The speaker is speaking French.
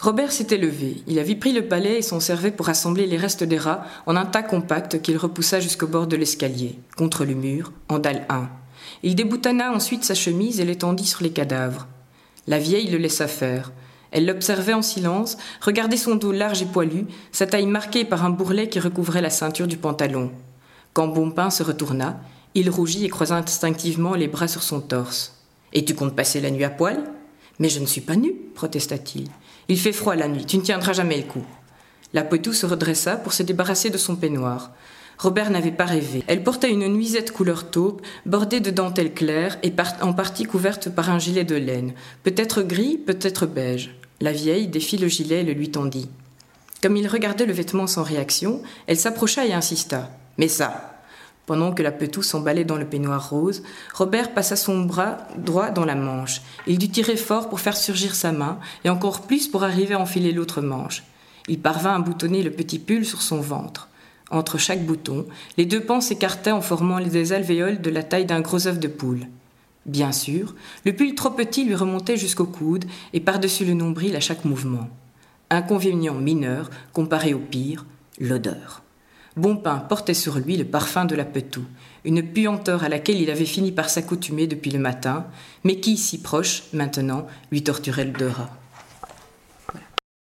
Robert s'était levé. Il avait pris le palais et s'en servait pour assembler les restes des rats en un tas compact qu'il repoussa jusqu'au bord de l'escalier, contre le mur, en dalle 1. Il déboutonna ensuite sa chemise et l'étendit sur les cadavres. La vieille le laissa faire. Elle l'observait en silence, regardait son dos large et poilu, sa taille marquée par un bourrelet qui recouvrait la ceinture du pantalon. Quand Bompin se retourna, il rougit et croisa instinctivement les bras sur son torse. Et tu comptes passer la nuit à poil? Mais je ne suis pas nu, protesta-t-il. Il fait froid la nuit, tu ne tiendras jamais le coup. La Poitou se redressa pour se débarrasser de son peignoir. Robert n'avait pas rêvé. Elle portait une nuisette couleur taupe, bordée de dentelle claire et en partie couverte par un gilet de laine, peut-être gris, peut-être beige. La vieille défit le gilet et le lui tendit. Comme il regardait le vêtement sans réaction, elle s'approcha et insista. Mais ça pendant que la petou s'emballait dans le peignoir rose, Robert passa son bras droit dans la manche. Il dut tirer fort pour faire surgir sa main, et encore plus pour arriver à enfiler l'autre manche. Il parvint à boutonner le petit pull sur son ventre. Entre chaque bouton, les deux pans s'écartaient en formant des alvéoles de la taille d'un gros œuf de poule. Bien sûr, le pull trop petit lui remontait jusqu'au coude et par-dessus le nombril à chaque mouvement. Inconvénient mineur comparé au pire, l'odeur. Bonpain portait sur lui le parfum de la petou, une puanteur à laquelle il avait fini par s'accoutumer depuis le matin, mais qui, si proche, maintenant, lui torturait le rat.